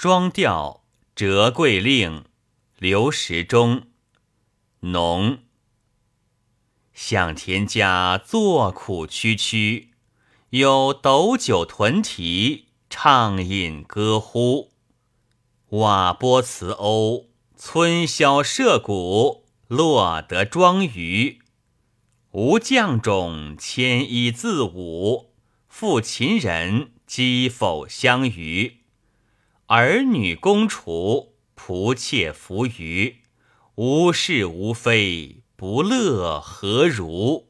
双调折桂令，刘时中。农。向田家作苦区区，有斗酒屯蹄，畅饮歌呼。瓦钵辞瓯，村箫射鼓，落得庄余。吾将种，千衣自舞，负秦人，击否相与。儿女公厨，仆妾服娱，无是无非，不乐何如？